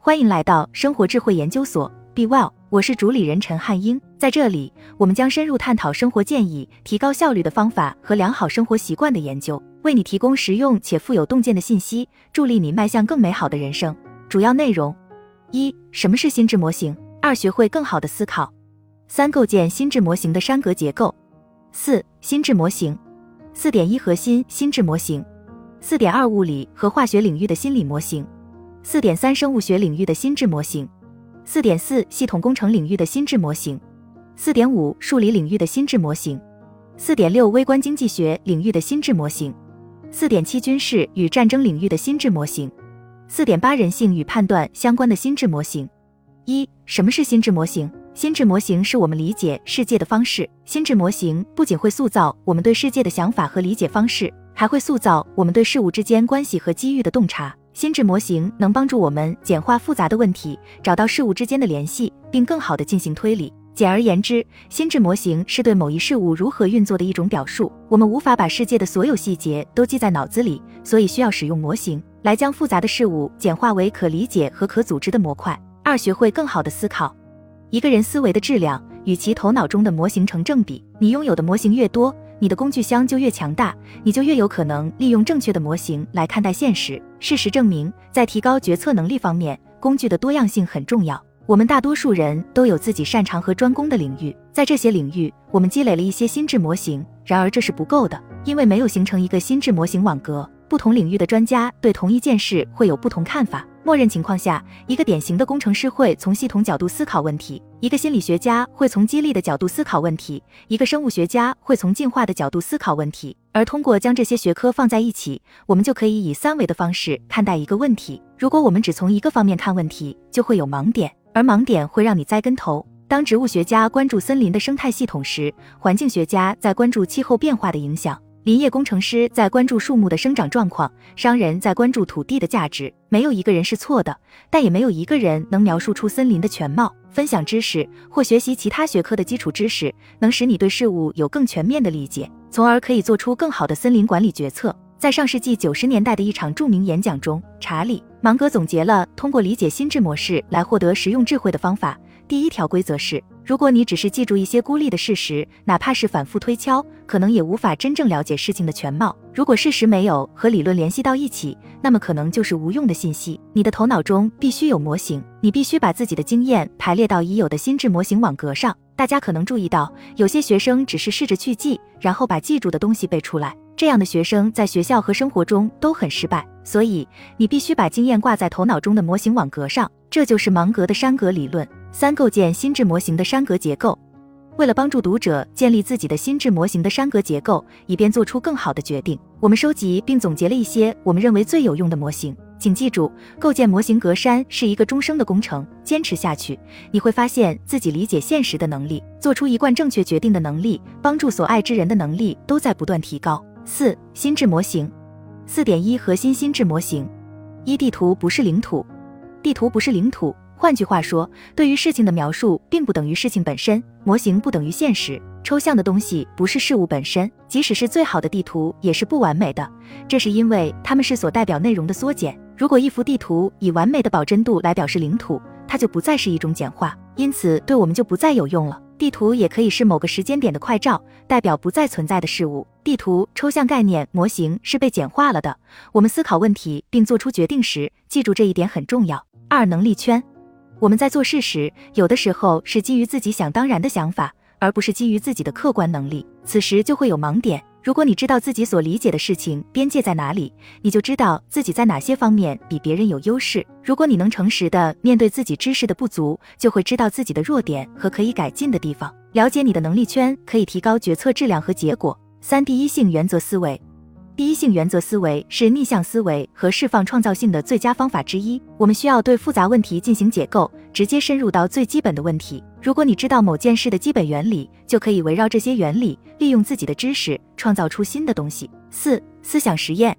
欢迎来到生活智慧研究所，Be Well，我是主理人陈汉英。在这里，我们将深入探讨生活建议、提高效率的方法和良好生活习惯的研究，为你提供实用且富有洞见的信息，助力你迈向更美好的人生。主要内容：一、什么是心智模型？二、学会更好的思考。三、构建心智模型的山格结构。四、心智模型。四点一核心心智模型。四点二物理和化学领域的心理模型。四点三生物学领域的心智模型。四点四系统工程领域的心智模型。四点五数理领域的心智模型。四点六微观经济学领域的心智模型。四点七军事与战争领域的心智模型。四点八人性与判断相关的心智模型。一、什么是心智模型？心智模型是我们理解世界的方式。心智模型不仅会塑造我们对世界的想法和理解方式，还会塑造我们对事物之间关系和机遇的洞察。心智模型能帮助我们简化复杂的问题，找到事物之间的联系，并更好地进行推理。简而言之，心智模型是对某一事物如何运作的一种表述。我们无法把世界的所有细节都记在脑子里，所以需要使用模型来将复杂的事物简化为可理解和可组织的模块。二、学会更好的思考。一个人思维的质量与其头脑中的模型成正比。你拥有的模型越多，你的工具箱就越强大，你就越有可能利用正确的模型来看待现实。事实证明，在提高决策能力方面，工具的多样性很重要。我们大多数人都有自己擅长和专攻的领域，在这些领域，我们积累了一些心智模型。然而这是不够的，因为没有形成一个心智模型网格。不同领域的专家对同一件事会有不同看法。默认情况下，一个典型的工程师会从系统角度思考问题，一个心理学家会从激励的角度思考问题，一个生物学家会从进化的角度思考问题。而通过将这些学科放在一起，我们就可以以三维的方式看待一个问题。如果我们只从一个方面看问题，就会有盲点，而盲点会让你栽跟头。当植物学家关注森林的生态系统时，环境学家在关注气候变化的影响。林业工程师在关注树木的生长状况，商人在关注土地的价值。没有一个人是错的，但也没有一个人能描述出森林的全貌。分享知识或学习其他学科的基础知识，能使你对事物有更全面的理解，从而可以做出更好的森林管理决策。在上世纪九十年代的一场著名演讲中，查理芒格总结了通过理解心智模式来获得实用智慧的方法。第一条规则是。如果你只是记住一些孤立的事实，哪怕是反复推敲，可能也无法真正了解事情的全貌。如果事实没有和理论联系到一起，那么可能就是无用的信息。你的头脑中必须有模型，你必须把自己的经验排列到已有的心智模型网格上。大家可能注意到，有些学生只是试着去记，然后把记住的东西背出来。这样的学生在学校和生活中都很失败。所以，你必须把经验挂在头脑中的模型网格上，这就是芒格的山格理论。三、构建心智模型的山格结构。为了帮助读者建立自己的心智模型的山格结构，以便做出更好的决定，我们收集并总结了一些我们认为最有用的模型。请记住，构建模型格栅是一个终生的工程，坚持下去，你会发现自己理解现实的能力、做出一贯正确决定的能力、帮助所爱之人的能力都在不断提高。四、心智模型。四点一核心心智模型。一、地图不是领土，地图不是领土。换句话说，对于事情的描述并不等于事情本身，模型不等于现实。抽象的东西不是事物本身，即使是最好的地图也是不完美的，这是因为它们是所代表内容的缩减。如果一幅地图以完美的保真度来表示领土，它就不再是一种简化，因此对我们就不再有用了。地图也可以是某个时间点的快照，代表不再存在的事物。地图抽象概念模型是被简化了的。我们思考问题并做出决定时，记住这一点很重要。二能力圈。我们在做事时，有的时候是基于自己想当然的想法，而不是基于自己的客观能力，此时就会有盲点。如果你知道自己所理解的事情边界在哪里，你就知道自己在哪些方面比别人有优势。如果你能诚实的面对自己知识的不足，就会知道自己的弱点和可以改进的地方。了解你的能力圈，可以提高决策质量和结果。三第一性原则思维。第一性原则思维是逆向思维和释放创造性的最佳方法之一。我们需要对复杂问题进行解构，直接深入到最基本的问题。如果你知道某件事的基本原理，就可以围绕这些原理，利用自己的知识创造出新的东西。四、思想实验。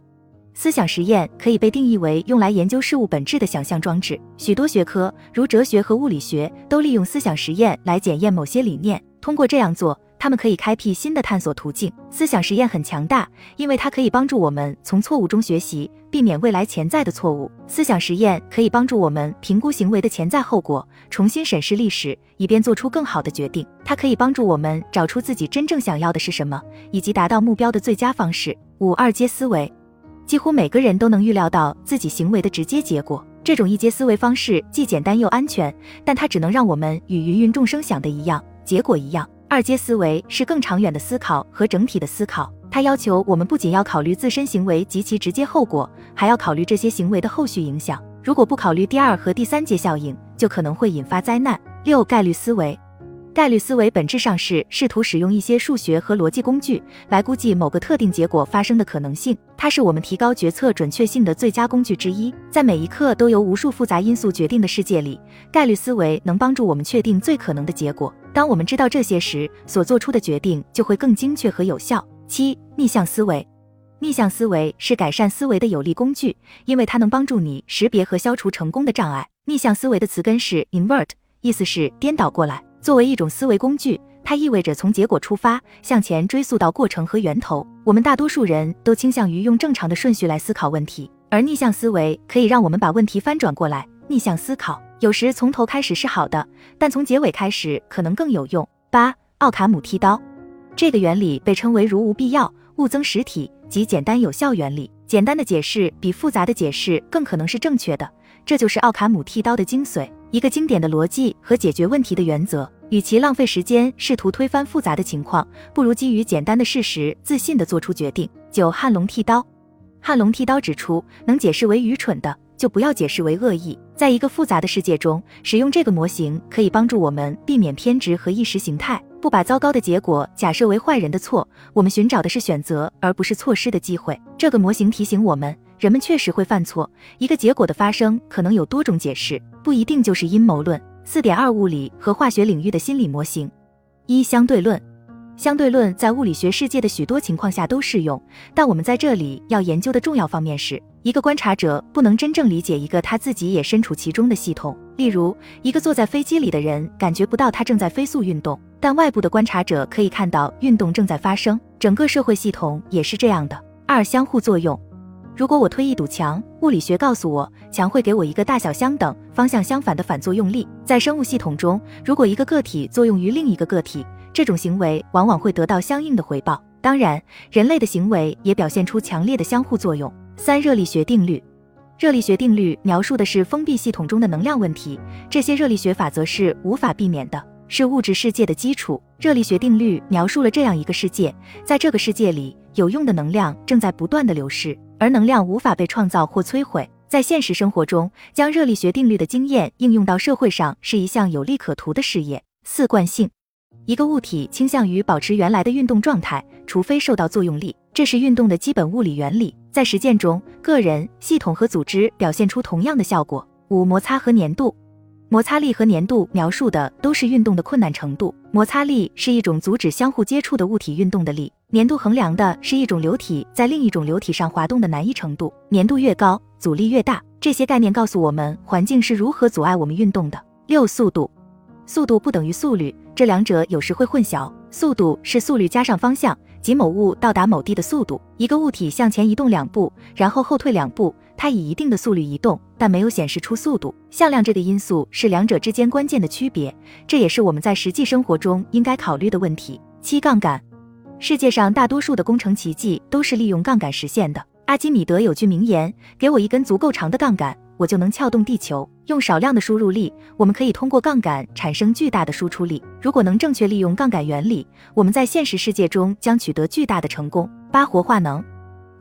思想实验可以被定义为用来研究事物本质的想象装置。许多学科，如哲学和物理学，都利用思想实验来检验某些理念。通过这样做。它们可以开辟新的探索途径。思想实验很强大，因为它可以帮助我们从错误中学习，避免未来潜在的错误。思想实验可以帮助我们评估行为的潜在后果，重新审视历史，以便做出更好的决定。它可以帮助我们找出自己真正想要的是什么，以及达到目标的最佳方式。五二阶思维，几乎每个人都能预料到自己行为的直接结果。这种一阶思维方式既简单又安全，但它只能让我们与芸芸众生想的一样，结果一样。二阶思维是更长远的思考和整体的思考，它要求我们不仅要考虑自身行为及其直接后果，还要考虑这些行为的后续影响。如果不考虑第二和第三阶效应，就可能会引发灾难。六概率思维。概率思维本质上是试图使用一些数学和逻辑工具来估计某个特定结果发生的可能性。它是我们提高决策准确性的最佳工具之一。在每一刻都由无数复杂因素决定的世界里，概率思维能帮助我们确定最可能的结果。当我们知道这些时，所做出的决定就会更精确和有效。七逆向思维，逆向思维是改善思维的有力工具，因为它能帮助你识别和消除成功的障碍。逆向思维的词根是 invert，意思是颠倒过来。作为一种思维工具，它意味着从结果出发，向前追溯到过程和源头。我们大多数人都倾向于用正常的顺序来思考问题，而逆向思维可以让我们把问题翻转过来。逆向思考有时从头开始是好的，但从结尾开始可能更有用。八奥卡姆剃刀这个原理被称为如无必要勿增实体及简单有效原理。简单的解释比复杂的解释更可能是正确的，这就是奥卡姆剃刀的精髓。一个经典的逻辑和解决问题的原则，与其浪费时间试图推翻复杂的情况，不如基于简单的事实自信地做出决定。九汉龙剃刀，汉龙剃刀指出，能解释为愚蠢的，就不要解释为恶意。在一个复杂的世界中，使用这个模型可以帮助我们避免偏执和意识形态，不把糟糕的结果假设为坏人的错。我们寻找的是选择，而不是错失的机会。这个模型提醒我们。人们确实会犯错，一个结果的发生可能有多种解释，不一定就是阴谋论。四点二物理和化学领域的心理模型。一相对论，相对论在物理学世界的许多情况下都适用，但我们在这里要研究的重要方面是，一个观察者不能真正理解一个他自己也身处其中的系统。例如，一个坐在飞机里的人感觉不到他正在飞速运动，但外部的观察者可以看到运动正在发生。整个社会系统也是这样的。二相互作用。如果我推一堵墙，物理学告诉我，墙会给我一个大小相等、方向相反的反作用力。在生物系统中，如果一个个体作用于另一个个体，这种行为往往会得到相应的回报。当然，人类的行为也表现出强烈的相互作用。三、热力学定律。热力学定律描述的是封闭系统中的能量问题，这些热力学法则是无法避免的。是物质世界的基础。热力学定律描述了这样一个世界，在这个世界里，有用的能量正在不断的流失，而能量无法被创造或摧毁。在现实生活中，将热力学定律的经验应用到社会上是一项有利可图的事业。四惯性，一个物体倾向于保持原来的运动状态，除非受到作用力，这是运动的基本物理原理。在实践中，个人、系统和组织表现出同样的效果。五摩擦和粘度。摩擦力和粘度描述的都是运动的困难程度。摩擦力是一种阻止相互接触的物体运动的力，粘度衡量的是一种流体在另一种流体上滑动的难易程度。粘度越高，阻力越大。这些概念告诉我们环境是如何阻碍我们运动的。六速度，速度不等于速率，这两者有时会混淆。速度是速率加上方向，即某物到达某地的速度。一个物体向前移动两步，然后后退两步。它以一定的速率移动，但没有显示出速度。向量这个因素是两者之间关键的区别，这也是我们在实际生活中应该考虑的问题。七杠杆，世界上大多数的工程奇迹都是利用杠杆实现的。阿基米德有句名言：“给我一根足够长的杠杆，我就能撬动地球。”用少量的输入力，我们可以通过杠杆产生巨大的输出力。如果能正确利用杠杆原理，我们在现实世界中将取得巨大的成功。八活化能。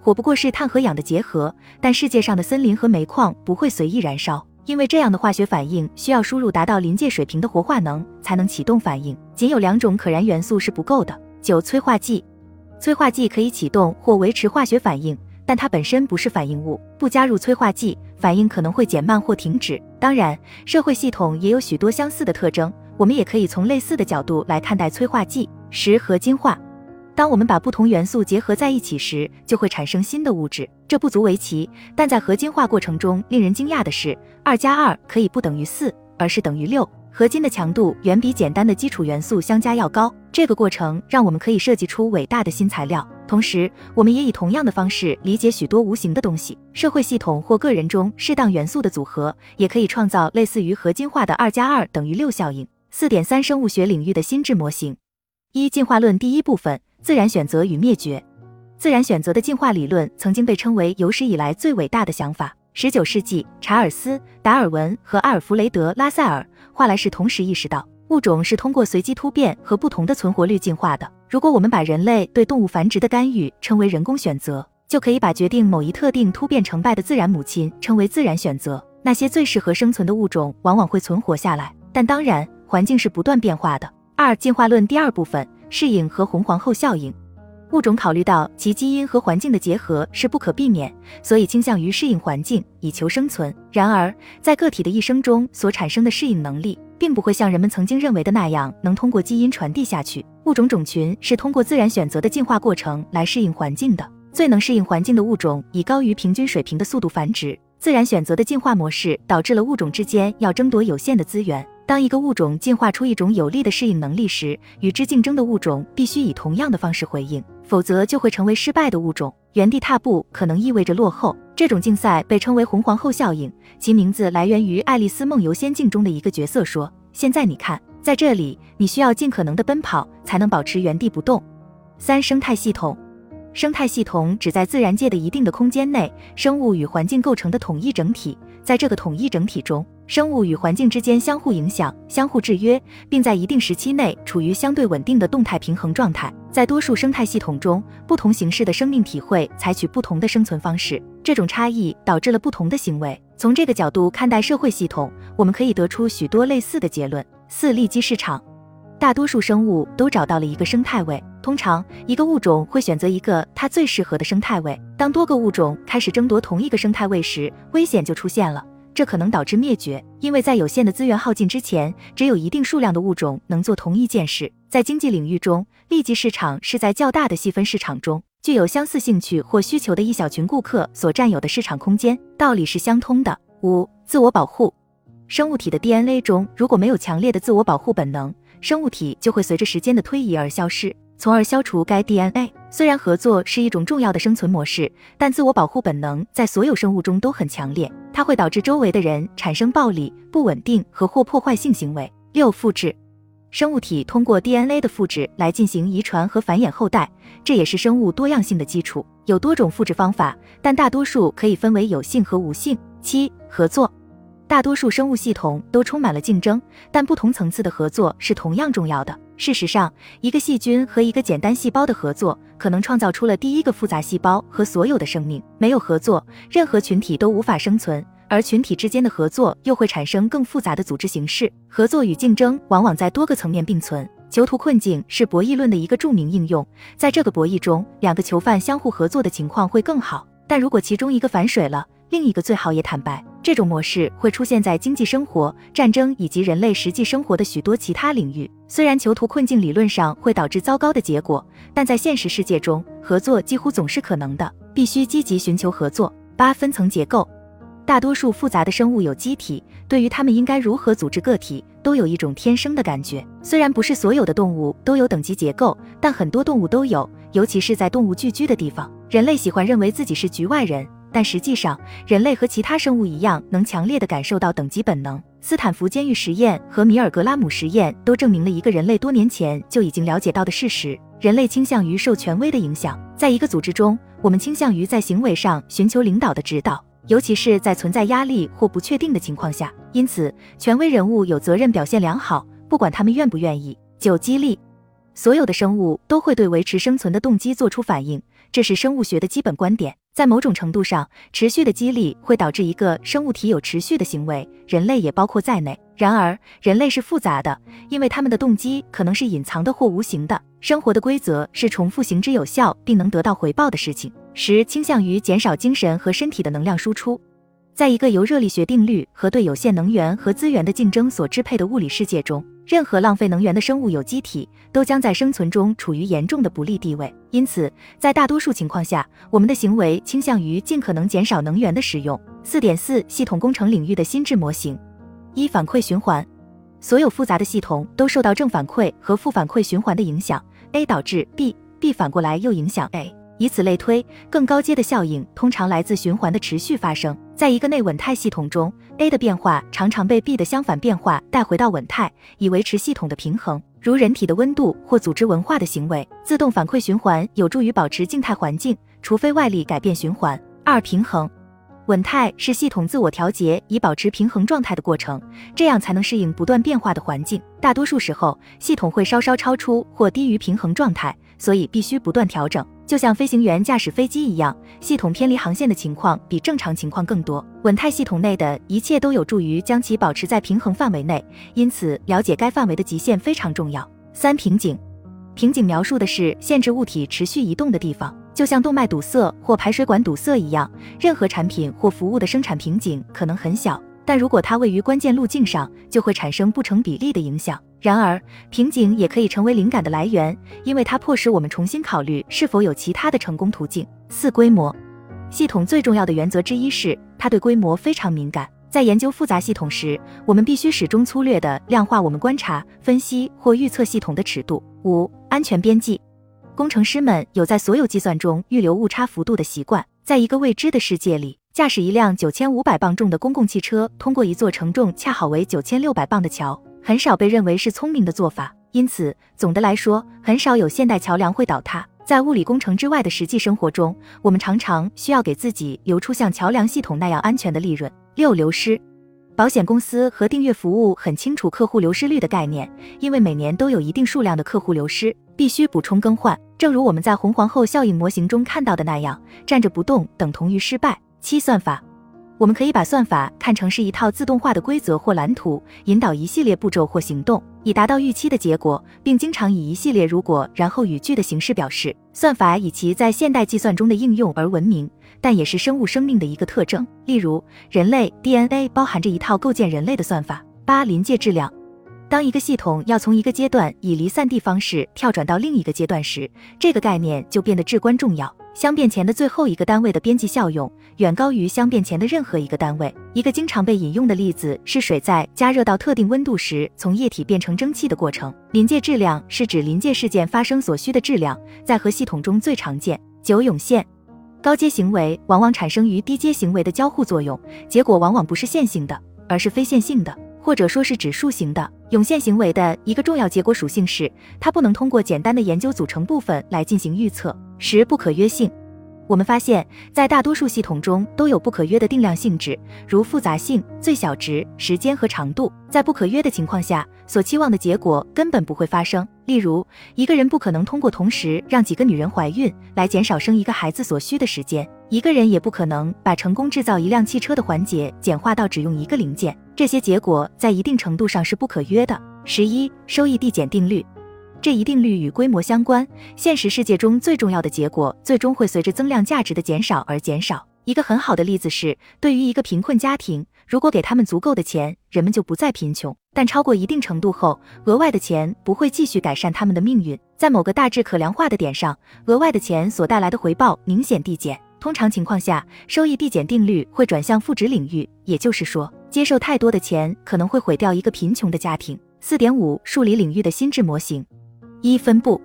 火不过是碳和氧的结合，但世界上的森林和煤矿不会随意燃烧，因为这样的化学反应需要输入达到临界水平的活化能才能启动反应。仅有两种可燃元素是不够的。九催化剂，催化剂可以启动或维持化学反应，但它本身不是反应物。不加入催化剂，反应可能会减慢或停止。当然，社会系统也有许多相似的特征，我们也可以从类似的角度来看待催化剂。十合金化。当我们把不同元素结合在一起时，就会产生新的物质。这不足为奇，但在合金化过程中，令人惊讶的是，二加二可以不等于四，而是等于六。合金的强度远比简单的基础元素相加要高。这个过程让我们可以设计出伟大的新材料。同时，我们也以同样的方式理解许多无形的东西。社会系统或个人中适当元素的组合，也可以创造类似于合金化的二加二等于六效应。四点三生物学领域的心智模型。一进化论第一部分：自然选择与灭绝。自然选择的进化理论曾经被称为有史以来最伟大的想法。十九世纪，查尔斯·达尔文和阿尔弗雷德·拉塞尔·华莱士同时意识到，物种是通过随机突变和不同的存活率进化的。如果我们把人类对动物繁殖的干预称为人工选择，就可以把决定某一特定突变成败的自然母亲称为自然选择。那些最适合生存的物种往往会存活下来，但当然，环境是不断变化的。二、进化论第二部分：适应和红皇后效应。物种考虑到其基因和环境的结合是不可避免，所以倾向于适应环境以求生存。然而，在个体的一生中所产生的适应能力，并不会像人们曾经认为的那样能通过基因传递下去。物种种群是通过自然选择的进化过程来适应环境的。最能适应环境的物种以高于平均水平的速度繁殖。自然选择的进化模式导致了物种之间要争夺有限的资源。当一个物种进化出一种有利的适应能力时，与之竞争的物种必须以同样的方式回应，否则就会成为失败的物种。原地踏步可能意味着落后。这种竞赛被称为“红皇后效应”，其名字来源于《爱丽丝梦游仙境》中的一个角色说：“现在你看，在这里，你需要尽可能的奔跑才能保持原地不动。”三、生态系统。生态系统指在自然界的一定的空间内，生物与环境构成的统一整体。在这个统一整体中，生物与环境之间相互影响、相互制约，并在一定时期内处于相对稳定的动态平衡状态。在多数生态系统中，不同形式的生命体会采取不同的生存方式，这种差异导致了不同的行为。从这个角度看待社会系统，我们可以得出许多类似的结论。四、利基市场。大多数生物都找到了一个生态位。通常，一个物种会选择一个它最适合的生态位。当多个物种开始争夺同一个生态位时，危险就出现了。这可能导致灭绝，因为在有限的资源耗尽之前，只有一定数量的物种能做同一件事。在经济领域中，利基市场是在较大的细分市场中，具有相似兴趣或需求的一小群顾客所占有的市场空间。道理是相通的。五、自我保护。生物体的 DNA 中如果没有强烈的自我保护本能，生物体就会随着时间的推移而消失，从而消除该 DNA。虽然合作是一种重要的生存模式，但自我保护本能在所有生物中都很强烈，它会导致周围的人产生暴力、不稳定和或破坏性行为。六、复制。生物体通过 DNA 的复制来进行遗传和繁衍后代，这也是生物多样性的基础。有多种复制方法，但大多数可以分为有性和无性。七、合作。大多数生物系统都充满了竞争，但不同层次的合作是同样重要的。事实上，一个细菌和一个简单细胞的合作，可能创造出了第一个复杂细胞和所有的生命。没有合作，任何群体都无法生存，而群体之间的合作又会产生更复杂的组织形式。合作与竞争往往在多个层面并存。囚徒困境是博弈论的一个著名应用。在这个博弈中，两个囚犯相互合作的情况会更好，但如果其中一个反水了，另一个最好也坦白。这种模式会出现在经济生活、战争以及人类实际生活的许多其他领域。虽然囚徒困境理论上会导致糟糕的结果，但在现实世界中，合作几乎总是可能的。必须积极寻求合作。八分层结构，大多数复杂的生物有机体，对于它们应该如何组织个体，都有一种天生的感觉。虽然不是所有的动物都有等级结构，但很多动物都有，尤其是在动物聚居的地方。人类喜欢认为自己是局外人。但实际上，人类和其他生物一样，能强烈地感受到等级本能。斯坦福监狱实验和米尔格拉姆实验都证明了一个人类多年前就已经了解到的事实：人类倾向于受权威的影响。在一个组织中，我们倾向于在行为上寻求领导的指导，尤其是在存在压力或不确定的情况下。因此，权威人物有责任表现良好，不管他们愿不愿意。九、激励。所有的生物都会对维持生存的动机做出反应，这是生物学的基本观点。在某种程度上，持续的激励会导致一个生物体有持续的行为，人类也包括在内。然而，人类是复杂的，因为他们的动机可能是隐藏的或无形的。生活的规则是重复行之有效并能得到回报的事情。十，倾向于减少精神和身体的能量输出。在一个由热力学定律和对有限能源和资源的竞争所支配的物理世界中。任何浪费能源的生物有机体都将在生存中处于严重的不利地位，因此，在大多数情况下，我们的行为倾向于尽可能减少能源的使用。四点四系统工程领域的心智模型：一、反馈循环。所有复杂的系统都受到正反馈和负反馈循环的影响，A 导致 B，B 反过来又影响 A，以此类推。更高阶的效应通常来自循环的持续发生。在一个内稳态系统中，A 的变化常常被 B 的相反变化带回到稳态，以维持系统的平衡。如人体的温度或组织文化的行为，自动反馈循环有助于保持静态环境，除非外力改变循环。二、平衡。稳态是系统自我调节以保持平衡状态的过程，这样才能适应不断变化的环境。大多数时候，系统会稍稍超出或低于平衡状态，所以必须不断调整。就像飞行员驾驶飞机一样，系统偏离航线的情况比正常情况更多。稳态系统内的一切都有助于将其保持在平衡范围内，因此了解该范围的极限非常重要。三、瓶颈。瓶颈描述的是限制物体持续移动的地方。就像动脉堵塞或排水管堵塞一样，任何产品或服务的生产瓶颈可能很小，但如果它位于关键路径上，就会产生不成比例的影响。然而，瓶颈也可以成为灵感的来源，因为它迫使我们重新考虑是否有其他的成功途径。四、规模系统最重要的原则之一是，它对规模非常敏感。在研究复杂系统时，我们必须始终粗略地量化我们观察、分析或预测系统的尺度。五、安全边际。工程师们有在所有计算中预留误差幅度的习惯。在一个未知的世界里，驾驶一辆九千五百磅重的公共汽车通过一座承重恰好为九千六百磅的桥，很少被认为是聪明的做法。因此，总的来说，很少有现代桥梁会倒塌。在物理工程之外的实际生活中，我们常常需要给自己留出像桥梁系统那样安全的利润。六、流失。保险公司和订阅服务很清楚客户流失率的概念，因为每年都有一定数量的客户流失，必须补充更换。正如我们在红皇后效应模型中看到的那样，站着不动等同于失败。七、算法。我们可以把算法看成是一套自动化的规则或蓝图，引导一系列步骤或行动，以达到预期的结果，并经常以一系列如果然后语句的形式表示。算法以其在现代计算中的应用而闻名。但也是生物生命的一个特征。例如，人类 DNA 包含着一套构建人类的算法。八、临界质量。当一个系统要从一个阶段以离散地方式跳转到另一个阶段时，这个概念就变得至关重要。相变前的最后一个单位的边际效用远高于相变前的任何一个单位。一个经常被引用的例子是水在加热到特定温度时从液体变成蒸汽的过程。临界质量是指临界事件发生所需的质量，在核系统中最常见。九、涌现。高阶行为往往产生于低阶行为的交互作用，结果往往不是线性的，而是非线性的，或者说是指数型的。涌现行为的一个重要结果属性是，它不能通过简单的研究组成部分来进行预测。十、不可约性。我们发现，在大多数系统中都有不可约的定量性质，如复杂性、最小值、时间和长度。在不可约的情况下，所期望的结果根本不会发生。例如，一个人不可能通过同时让几个女人怀孕来减少生一个孩子所需的时间。一个人也不可能把成功制造一辆汽车的环节简化到只用一个零件。这些结果在一定程度上是不可约的。十一，收益递减定律。这一定律与规模相关。现实世界中最重要的结果，最终会随着增量价值的减少而减少。一个很好的例子是，对于一个贫困家庭，如果给他们足够的钱，人们就不再贫穷。但超过一定程度后，额外的钱不会继续改善他们的命运。在某个大致可量化的点上，额外的钱所带来的回报明显递减。通常情况下，收益递减定律会转向负值领域，也就是说，接受太多的钱可能会毁掉一个贫穷的家庭。四点五，数理领域的心智模型。一分布，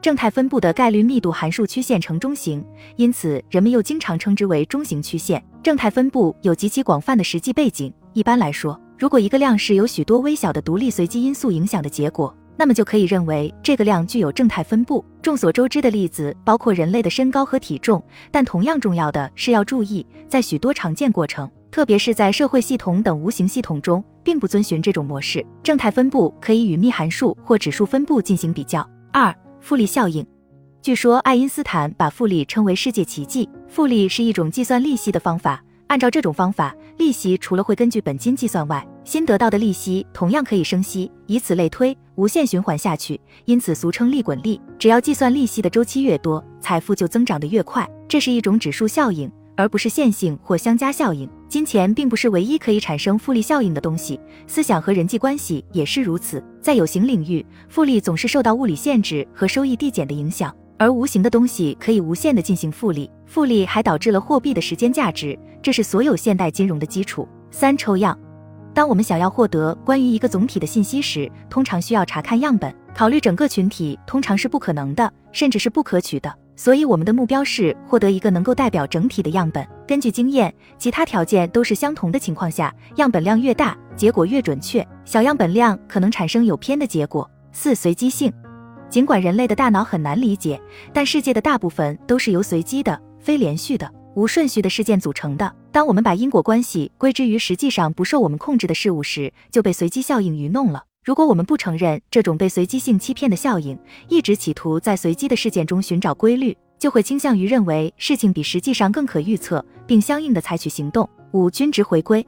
正态分布的概率密度函数曲线呈中型，因此人们又经常称之为中型曲线。正态分布有极其广泛的实际背景。一般来说，如果一个量是由许多微小的独立随机因素影响的结果，那么就可以认为这个量具有正态分布。众所周知的例子包括人类的身高和体重，但同样重要的是要注意，在许多常见过程，特别是在社会系统等无形系统中。并不遵循这种模式。正态分布可以与幂函数或指数分布进行比较。二、复利效应。据说爱因斯坦把复利称为世界奇迹。复利是一种计算利息的方法。按照这种方法，利息除了会根据本金计算外，新得到的利息同样可以生息，以此类推，无限循环下去，因此俗称利滚利。只要计算利息的周期越多，财富就增长得越快。这是一种指数效应。而不是线性或相加效应。金钱并不是唯一可以产生复利效应的东西，思想和人际关系也是如此。在有形领域，复利总是受到物理限制和收益递减的影响，而无形的东西可以无限的进行复利。复利还导致了货币的时间价值，这是所有现代金融的基础。三抽样。当我们想要获得关于一个总体的信息时，通常需要查看样本。考虑整个群体通常是不可能的，甚至是不可取的。所以，我们的目标是获得一个能够代表整体的样本。根据经验，其他条件都是相同的情况下，样本量越大，结果越准确。小样本量可能产生有偏的结果。四、随机性。尽管人类的大脑很难理解，但世界的大部分都是由随机的、非连续的、无顺序的事件组成的。当我们把因果关系归之于实际上不受我们控制的事物时，就被随机效应愚弄了。如果我们不承认这种被随机性欺骗的效应，一直企图在随机的事件中寻找规律，就会倾向于认为事情比实际上更可预测，并相应的采取行动。五均值回归，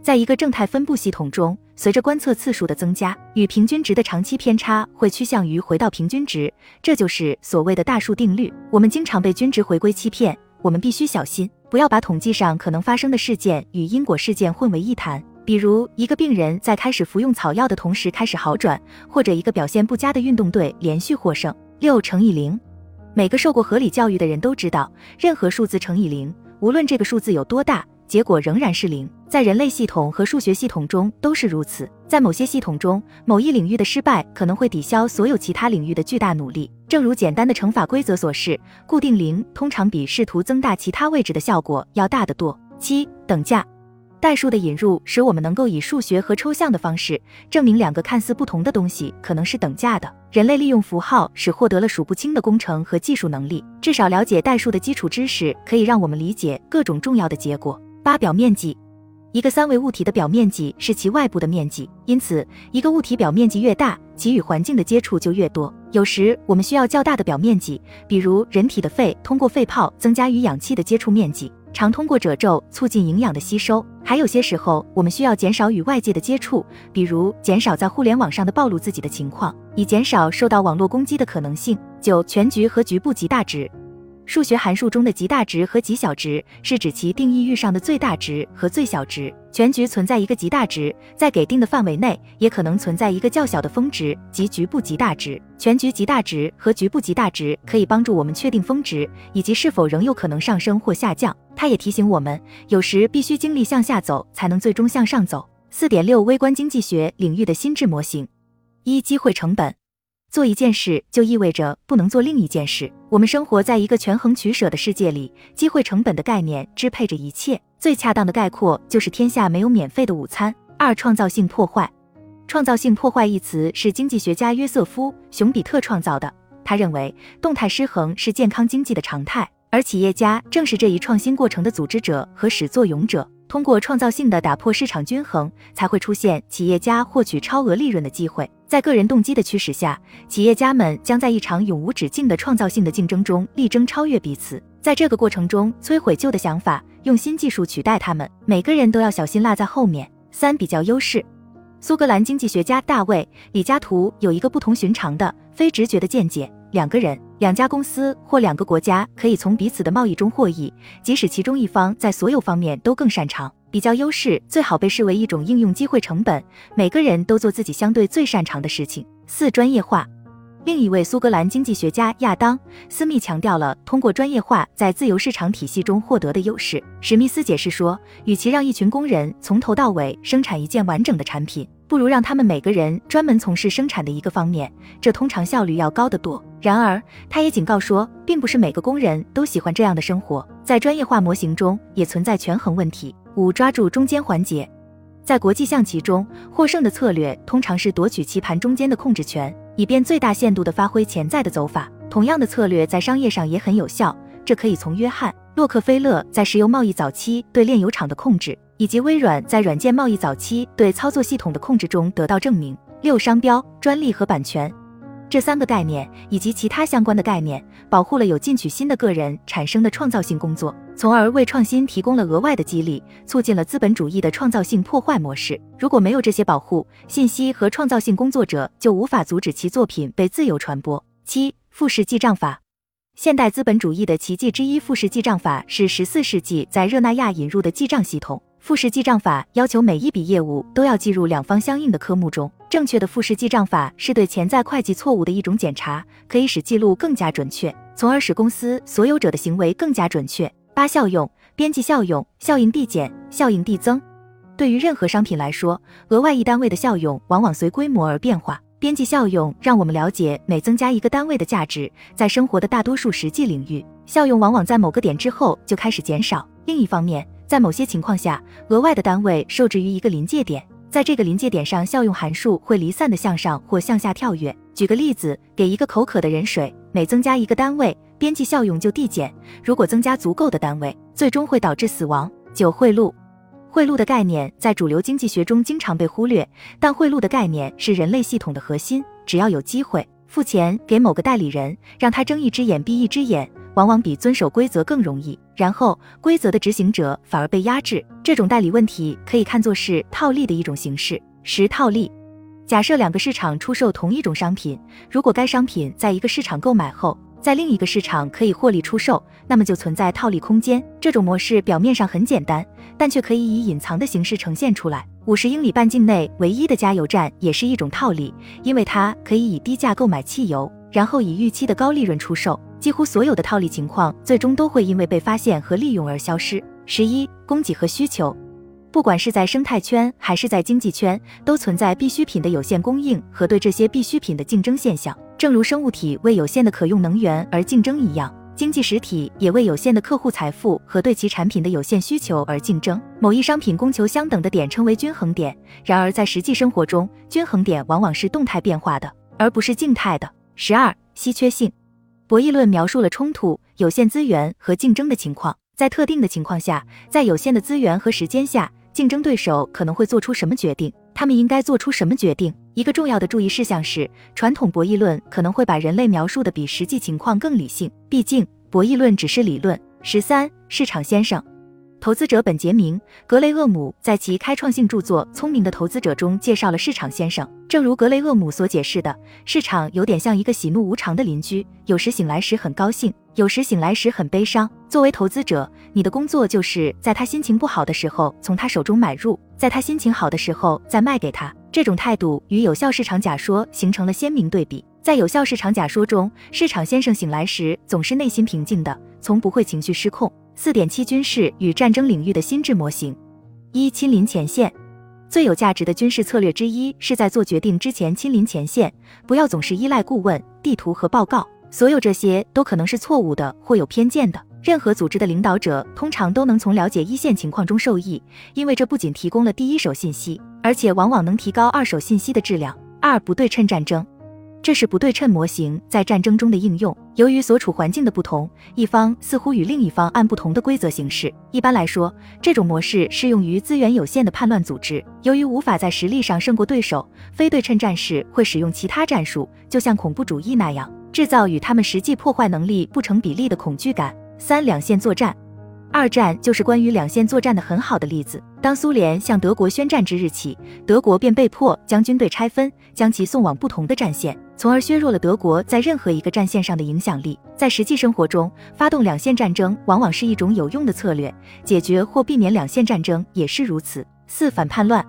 在一个正态分布系统中，随着观测次数的增加，与平均值的长期偏差会趋向于回到平均值，这就是所谓的大数定律。我们经常被均值回归欺骗，我们必须小心，不要把统计上可能发生的事件与因果事件混为一谈。比如，一个病人在开始服用草药的同时开始好转，或者一个表现不佳的运动队连续获胜。六乘以零，每个受过合理教育的人都知道，任何数字乘以零，无论这个数字有多大，结果仍然是零。在人类系统和数学系统中都是如此。在某些系统中，某一领域的失败可能会抵消所有其他领域的巨大努力。正如简单的乘法规则所示，固定零通常比试图增大其他位置的效果要大得多。七等价。代数的引入使我们能够以数学和抽象的方式证明两个看似不同的东西可能是等价的。人类利用符号使获得了数不清的工程和技术能力。至少了解代数的基础知识可以让我们理解各种重要的结果。八表面积，一个三维物体的表面积是其外部的面积，因此一个物体表面积越大，其与环境的接触就越多。有时我们需要较大的表面积，比如人体的肺通过肺泡增加与氧气的接触面积。常通过褶皱促进营养的吸收，还有些时候我们需要减少与外界的接触，比如减少在互联网上的暴露自己的情况，以减少受到网络攻击的可能性。九全局和局部极大值。数学函数中的极大值和极小值是指其定义域上的最大值和最小值。全局存在一个极大值，在给定的范围内，也可能存在一个较小的峰值及局部极大值。全局极大值和局部极大值可以帮助我们确定峰值以及是否仍有可能上升或下降。它也提醒我们，有时必须经历向下走，才能最终向上走。四点六微观经济学领域的心智模型。一机会成本。做一件事就意味着不能做另一件事。我们生活在一个权衡取舍的世界里，机会成本的概念支配着一切。最恰当的概括就是天下没有免费的午餐。二、创造性破坏。创造性破坏一词是经济学家约瑟夫·熊彼特创造的。他认为动态失衡是健康经济的常态，而企业家正是这一创新过程的组织者和始作俑者。通过创造性的打破市场均衡，才会出现企业家获取超额利润的机会。在个人动机的驱使下，企业家们将在一场永无止境的创造性的竞争中力争超越彼此。在这个过程中，摧毁旧的想法，用新技术取代他们。每个人都要小心落在后面。三比较优势。苏格兰经济学家大卫·李嘉图有一个不同寻常的、非直觉的见解：两个人、两家公司或两个国家可以从彼此的贸易中获益，即使其中一方在所有方面都更擅长。比较优势最好被视为一种应用机会成本，每个人都做自己相对最擅长的事情。四专业化。另一位苏格兰经济学家亚当·斯密强调了通过专业化在自由市场体系中获得的优势。史密斯解释说，与其让一群工人从头到尾生产一件完整的产品，不如让他们每个人专门从事生产的一个方面，这通常效率要高得多。然而，他也警告说，并不是每个工人都喜欢这样的生活，在专业化模型中也存在权衡问题。五抓住中间环节，在国际象棋中，获胜的策略通常是夺取棋盘中间的控制权，以便最大限度地发挥潜在的走法。同样的策略在商业上也很有效，这可以从约翰·洛克菲勒在石油贸易早期对炼油厂的控制，以及微软在软件贸易早期对操作系统的控制中得到证明。六商标、专利和版权。这三个概念以及其他相关的概念，保护了有进取心的个人产生的创造性工作，从而为创新提供了额外的激励，促进了资本主义的创造性破坏模式。如果没有这些保护，信息和创造性工作者就无法阻止其作品被自由传播。七复式记账法，现代资本主义的奇迹之一，复式记账法是十四世纪在热那亚引入的记账系统。复式记账法要求每一笔业务都要计入两方相应的科目中。正确的复式记账法是对潜在会计错误的一种检查，可以使记录更加准确，从而使公司所有者的行为更加准确。八效用：边际效用、效应递减、效应递增。对于任何商品来说，额外一单位的效用往往随规模而变化。边际效用让我们了解每增加一个单位的价值，在生活的大多数实际领域，效用往往在某个点之后就开始减少。另一方面，在某些情况下，额外的单位受制于一个临界点，在这个临界点上，效用函数会离散的向上或向下跳跃。举个例子，给一个口渴的人水，每增加一个单位，边际效用就递减。如果增加足够的单位，最终会导致死亡。九贿赂。贿赂的概念在主流经济学中经常被忽略，但贿赂的概念是人类系统的核心。只要有机会付钱给某个代理人，让他睁一只眼闭一只眼，往往比遵守规则更容易。然后规则的执行者反而被压制。这种代理问题可以看作是套利的一种形式。十套利。假设两个市场出售同一种商品，如果该商品在一个市场购买后，在另一个市场可以获利出售，那么就存在套利空间。这种模式表面上很简单，但却可以以隐藏的形式呈现出来。五十英里半径内唯一的加油站也是一种套利，因为它可以以低价购买汽油，然后以预期的高利润出售。几乎所有的套利情况最终都会因为被发现和利用而消失。十一，供给和需求。不管是在生态圈还是在经济圈，都存在必需品的有限供应和对这些必需品的竞争现象。正如生物体为有限的可用能源而竞争一样，经济实体也为有限的客户财富和对其产品的有限需求而竞争。某一商品供求相等的点称为均衡点。然而，在实际生活中，均衡点往往是动态变化的，而不是静态的。十二，稀缺性。博弈论描述了冲突、有限资源和竞争的情况。在特定的情况下，在有限的资源和时间下。竞争对手可能会做出什么决定？他们应该做出什么决定？一个重要的注意事项是，传统博弈论可能会把人类描述的比实际情况更理性，毕竟博弈论只是理论。十三，市场先生。投资者本杰明·格雷厄姆在其开创性著作《聪明的投资者》中介绍了市场先生。正如格雷厄姆所解释的，市场有点像一个喜怒无常的邻居，有时醒来时很高兴，有时醒来时很悲伤。作为投资者，你的工作就是在他心情不好的时候从他手中买入，在他心情好的时候再卖给他。这种态度与有效市场假说形成了鲜明对比。在有效市场假说中，市场先生醒来时总是内心平静的，从不会情绪失控。四点七军事与战争领域的心智模型：一、亲临前线。最有价值的军事策略之一是在做决定之前亲临前线，不要总是依赖顾问、地图和报告。所有这些都可能是错误的或有偏见的。任何组织的领导者通常都能从了解一线情况中受益，因为这不仅提供了第一手信息，而且往往能提高二手信息的质量。二、不对称战争。这是不对称模型在战争中的应用。由于所处环境的不同，一方似乎与另一方按不同的规则行事。一般来说，这种模式适用于资源有限的叛乱组织。由于无法在实力上胜过对手，非对称战士会使用其他战术，就像恐怖主义那样，制造与他们实际破坏能力不成比例的恐惧感。三、两线作战。二战就是关于两线作战的很好的例子。当苏联向德国宣战之日起，德国便被迫将军队拆分，将其送往不同的战线，从而削弱了德国在任何一个战线上的影响力。在实际生活中，发动两线战争往往是一种有用的策略，解决或避免两线战争也是如此。四反叛乱。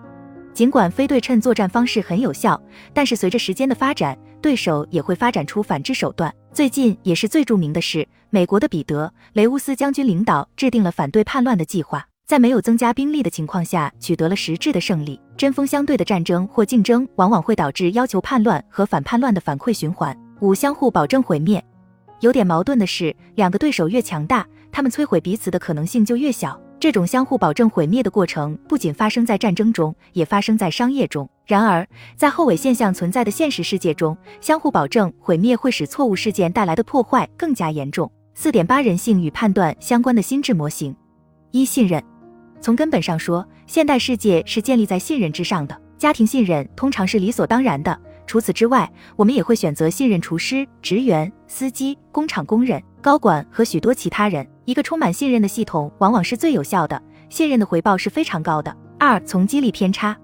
尽管非对称作战方式很有效，但是随着时间的发展，对手也会发展出反制手段。最近也是最著名的是，美国的彼得·雷乌斯将军领导制定了反对叛乱的计划，在没有增加兵力的情况下，取得了实质的胜利。针锋相对的战争或竞争往往会导致要求叛乱和反叛乱的反馈循环。五、相互保证毁灭。有点矛盾的是，两个对手越强大，他们摧毁彼此的可能性就越小。这种相互保证毁灭的过程不仅发生在战争中，也发生在商业中。然而，在后尾现象存在的现实世界中，相互保证毁灭会使错误事件带来的破坏更加严重。四点八人性与判断相关的心智模型：一、信任。从根本上说，现代世界是建立在信任之上的。家庭信任通常是理所当然的。除此之外，我们也会选择信任厨师、职员、司机、工厂工人、高管和许多其他人。一个充满信任的系统往往是最有效的，信任的回报是非常高的。二、从激励偏差，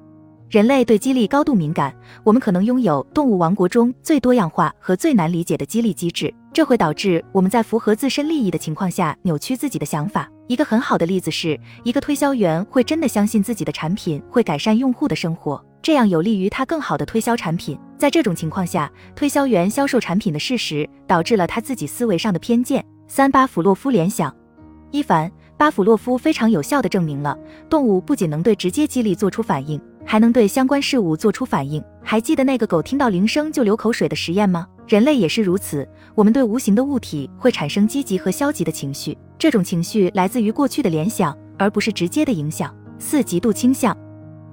人类对激励高度敏感，我们可能拥有动物王国中最多样化和最难理解的激励机制，这会导致我们在符合自身利益的情况下扭曲自己的想法。一个很好的例子是一个推销员会真的相信自己的产品会改善用户的生活，这样有利于他更好的推销产品。在这种情况下，推销员销售产品的事实导致了他自己思维上的偏见。三巴甫洛夫联想，伊凡。巴甫洛夫非常有效地证明了，动物不仅能对直接激励做出反应，还能对相关事物做出反应。还记得那个狗听到铃声就流口水的实验吗？人类也是如此，我们对无形的物体会产生积极和消极的情绪，这种情绪来自于过去的联想，而不是直接的影响。四、嫉妒倾向。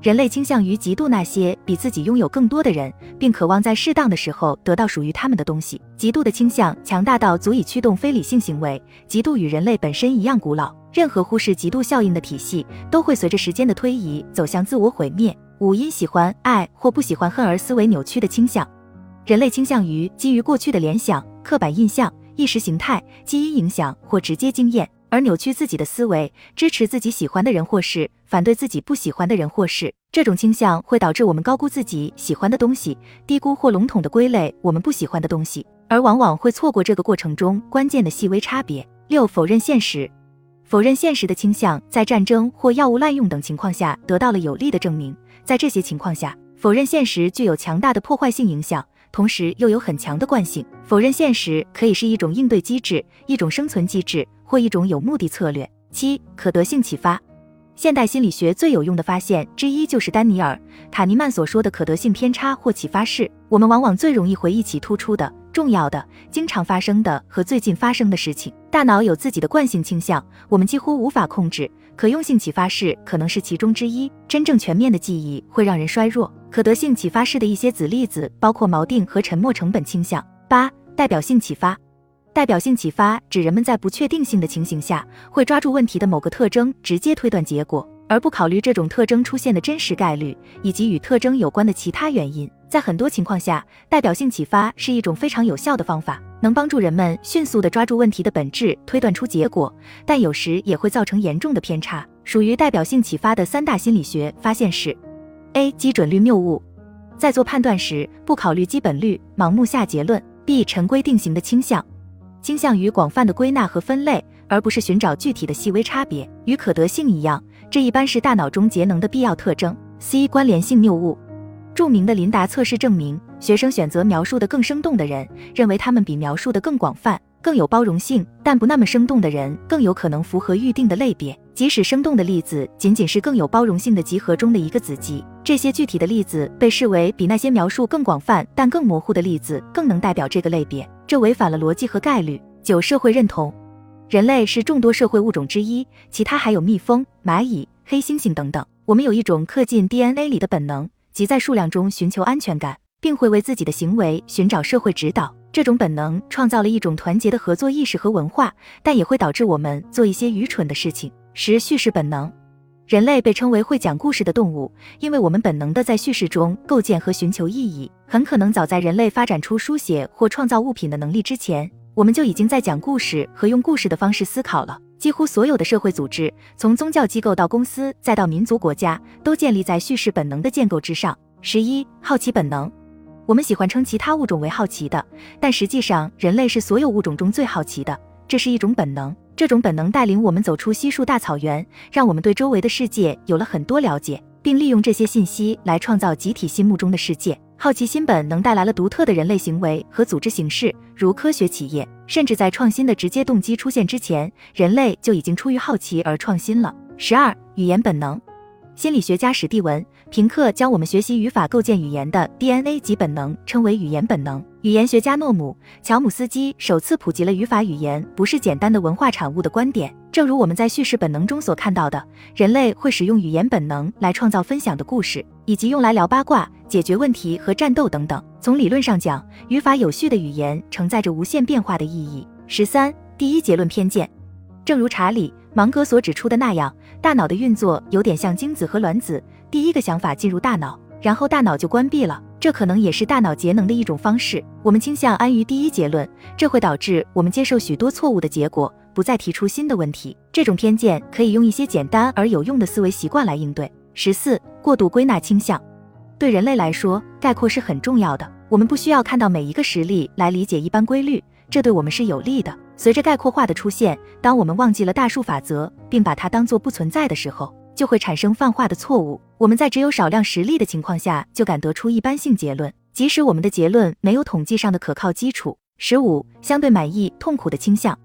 人类倾向于嫉妒那些比自己拥有更多的人，并渴望在适当的时候得到属于他们的东西。嫉妒的倾向强大到足以驱动非理性行为。嫉妒与人类本身一样古老，任何忽视嫉妒效应的体系都会随着时间的推移走向自我毁灭。五、因喜欢爱或不喜欢恨而思维扭曲的倾向。人类倾向于基于过去的联想、刻板印象、意识形态、基因影响或直接经验。而扭曲自己的思维，支持自己喜欢的人或事，反对自己不喜欢的人或事，这种倾向会导致我们高估自己喜欢的东西，低估或笼统的归类我们不喜欢的东西，而往往会错过这个过程中关键的细微差别。六、否认现实，否认现实的倾向在战争或药物滥用等情况下得到了有力的证明。在这些情况下，否认现实具有强大的破坏性影响，同时又有很强的惯性。否认现实可以是一种应对机制，一种生存机制。或一种有目的策略。七、可得性启发。现代心理学最有用的发现之一就是丹尼尔·卡尼曼所说的可得性偏差或启发式。我们往往最容易回忆起突出的、重要的、经常发生的和最近发生的事情。大脑有自己的惯性倾向，我们几乎无法控制。可用性启发式可能是其中之一。真正全面的记忆会让人衰弱。可得性启发式的一些子例子包括锚定和沉没成本倾向。八、代表性启发。代表性启发指人们在不确定性的情形下，会抓住问题的某个特征，直接推断结果，而不考虑这种特征出现的真实概率以及与特征有关的其他原因。在很多情况下，代表性启发是一种非常有效的方法，能帮助人们迅速地抓住问题的本质，推断出结果，但有时也会造成严重的偏差。属于代表性启发的三大心理学发现是：A. 基准率谬误，在做判断时不考虑基本率，盲目下结论；B. 陈规定型的倾向。倾向于广泛的归纳和分类，而不是寻找具体的细微差别。与可得性一样，这一般是大脑中节能的必要特征。C 关联性谬误。著名的琳达测试证明，学生选择描述的更生动的人，认为他们比描述的更广泛、更有包容性，但不那么生动的人更有可能符合预定的类别。即使生动的例子仅仅是更有包容性的集合中的一个子集，这些具体的例子被视为比那些描述更广泛但更模糊的例子更能代表这个类别。这违反了逻辑和概率。九、社会认同，人类是众多社会物种之一，其他还有蜜蜂、蚂蚁、黑猩猩等等。我们有一种刻进 DNA 里的本能，即在数量中寻求安全感，并会为自己的行为寻找社会指导。这种本能创造了一种团结的合作意识和文化，但也会导致我们做一些愚蠢的事情。十、叙事本能。人类被称为会讲故事的动物，因为我们本能的在叙事中构建和寻求意义。很可能早在人类发展出书写或创造物品的能力之前，我们就已经在讲故事和用故事的方式思考了。几乎所有的社会组织，从宗教机构到公司，再到民族国家，都建立在叙事本能的建构之上。十一、好奇本能。我们喜欢称其他物种为好奇的，但实际上人类是所有物种中最好奇的。这是一种本能。这种本能带领我们走出稀树大草原，让我们对周围的世界有了很多了解，并利用这些信息来创造集体心目中的世界。好奇心本能带来了独特的人类行为和组织形式，如科学企业。甚至在创新的直接动机出现之前，人类就已经出于好奇而创新了。十二、语言本能。心理学家史蒂文·平克将我们学习语法、构建语言的 DNA 级本能称为语言本能。语言学家诺姆·乔姆斯基首次普及了语法语言不是简单的文化产物的观点。正如我们在叙事本能中所看到的，人类会使用语言本能来创造分享的故事，以及用来聊八卦、解决问题和战斗等等。从理论上讲，语法有序的语言承载着无限变化的意义。十三、第一结论偏见。正如查理·芒格所指出的那样。大脑的运作有点像精子和卵子，第一个想法进入大脑，然后大脑就关闭了。这可能也是大脑节能的一种方式。我们倾向安于第一结论，这会导致我们接受许多错误的结果，不再提出新的问题。这种偏见可以用一些简单而有用的思维习惯来应对。十四、过度归纳倾向。对人类来说，概括是很重要的。我们不需要看到每一个实例来理解一般规律，这对我们是有利的。随着概括化的出现，当我们忘记了大数法则，并把它当作不存在的时候，就会产生泛化的错误。我们在只有少量实例的情况下就敢得出一般性结论，即使我们的结论没有统计上的可靠基础。十五，相对满意痛苦的倾向。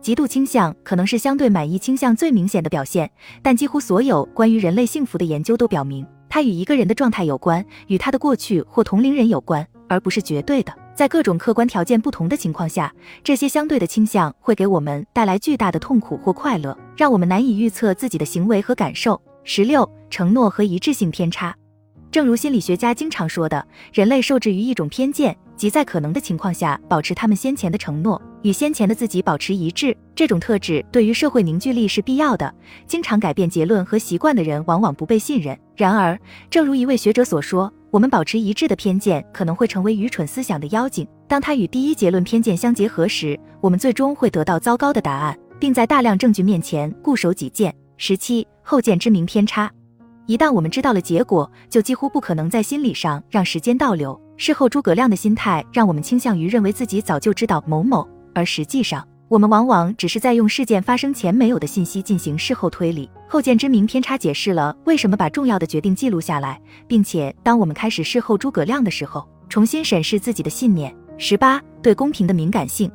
极度倾向可能是相对满意倾向最明显的表现，但几乎所有关于人类幸福的研究都表明，它与一个人的状态有关，与他的过去或同龄人有关，而不是绝对的。在各种客观条件不同的情况下，这些相对的倾向会给我们带来巨大的痛苦或快乐，让我们难以预测自己的行为和感受。十六，承诺和一致性偏差。正如心理学家经常说的，人类受制于一种偏见。即在可能的情况下，保持他们先前的承诺，与先前的自己保持一致。这种特质对于社会凝聚力是必要的。经常改变结论和习惯的人，往往不被信任。然而，正如一位学者所说，我们保持一致的偏见可能会成为愚蠢思想的妖精。当它与第一结论偏见相结合时，我们最终会得到糟糕的答案，并在大量证据面前固守己见。十七，后见之明偏差。一旦我们知道了结果，就几乎不可能在心理上让时间倒流。事后诸葛亮的心态让我们倾向于认为自己早就知道某某，而实际上我们往往只是在用事件发生前没有的信息进行事后推理。后见之明偏差解释了为什么把重要的决定记录下来，并且当我们开始事后诸葛亮的时候，重新审视自己的信念。十八，对公平的敏感性，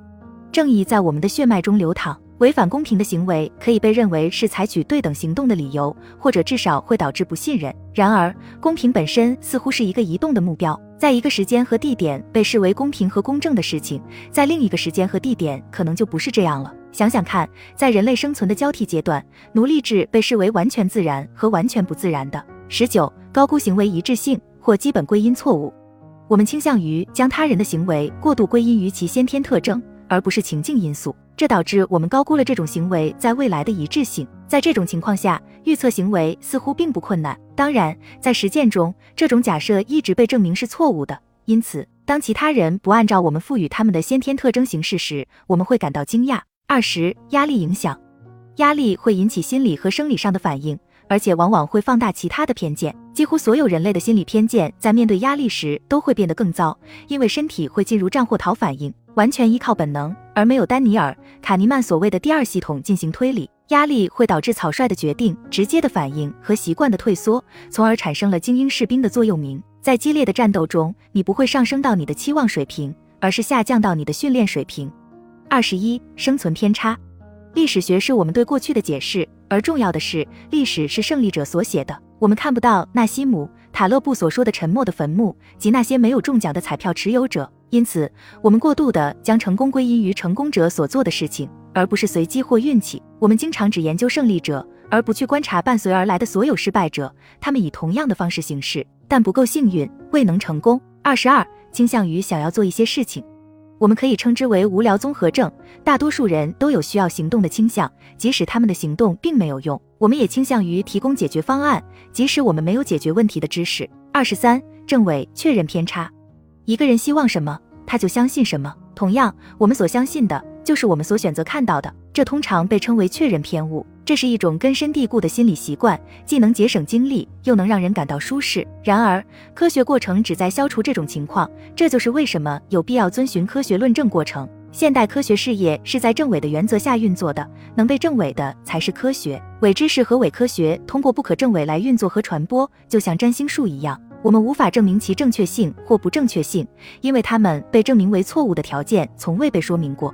正义在我们的血脉中流淌。违反公平的行为可以被认为是采取对等行动的理由，或者至少会导致不信任。然而，公平本身似乎是一个移动的目标，在一个时间和地点被视为公平和公正的事情，在另一个时间和地点可能就不是这样了。想想看，在人类生存的交替阶段，奴隶制被视为完全自然和完全不自然的。十九，高估行为一致性或基本归因错误，我们倾向于将他人的行为过度归因于其先天特征，而不是情境因素。这导致我们高估了这种行为在未来的一致性。在这种情况下，预测行为似乎并不困难。当然，在实践中，这种假设一直被证明是错误的。因此，当其他人不按照我们赋予他们的先天特征行事时，我们会感到惊讶。二十，压力影响，压力会引起心理和生理上的反应，而且往往会放大其他的偏见。几乎所有人类的心理偏见在面对压力时都会变得更糟，因为身体会进入战或逃反应。完全依靠本能，而没有丹尼尔·卡尼曼所谓的第二系统进行推理。压力会导致草率的决定、直接的反应和习惯的退缩，从而产生了精英士兵的座右铭：在激烈的战斗中，你不会上升到你的期望水平，而是下降到你的训练水平。二十一，生存偏差。历史学是我们对过去的解释，而重要的是，历史是胜利者所写的。我们看不到纳西姆·塔勒布所说的沉默的坟墓及那些没有中奖的彩票持有者。因此，我们过度地将成功归因于成功者所做的事情，而不是随机或运气。我们经常只研究胜利者，而不去观察伴随而来的所有失败者。他们以同样的方式行事，但不够幸运，未能成功。二十二，倾向于想要做一些事情。我们可以称之为无聊综合症。大多数人都有需要行动的倾向，即使他们的行动并没有用。我们也倾向于提供解决方案，即使我们没有解决问题的知识。二十三，正伪确认偏差。一个人希望什么，他就相信什么。同样，我们所相信的就是我们所选择看到的。这通常被称为确认偏误。这是一种根深蒂固的心理习惯，既能节省精力，又能让人感到舒适。然而，科学过程旨在消除这种情况，这就是为什么有必要遵循科学论证过程。现代科学事业是在证伪的原则下运作的，能被证伪的才是科学。伪知识和伪科学通过不可证伪来运作和传播，就像占星术一样，我们无法证明其正确性或不正确性，因为它们被证明为错误的条件从未被说明过。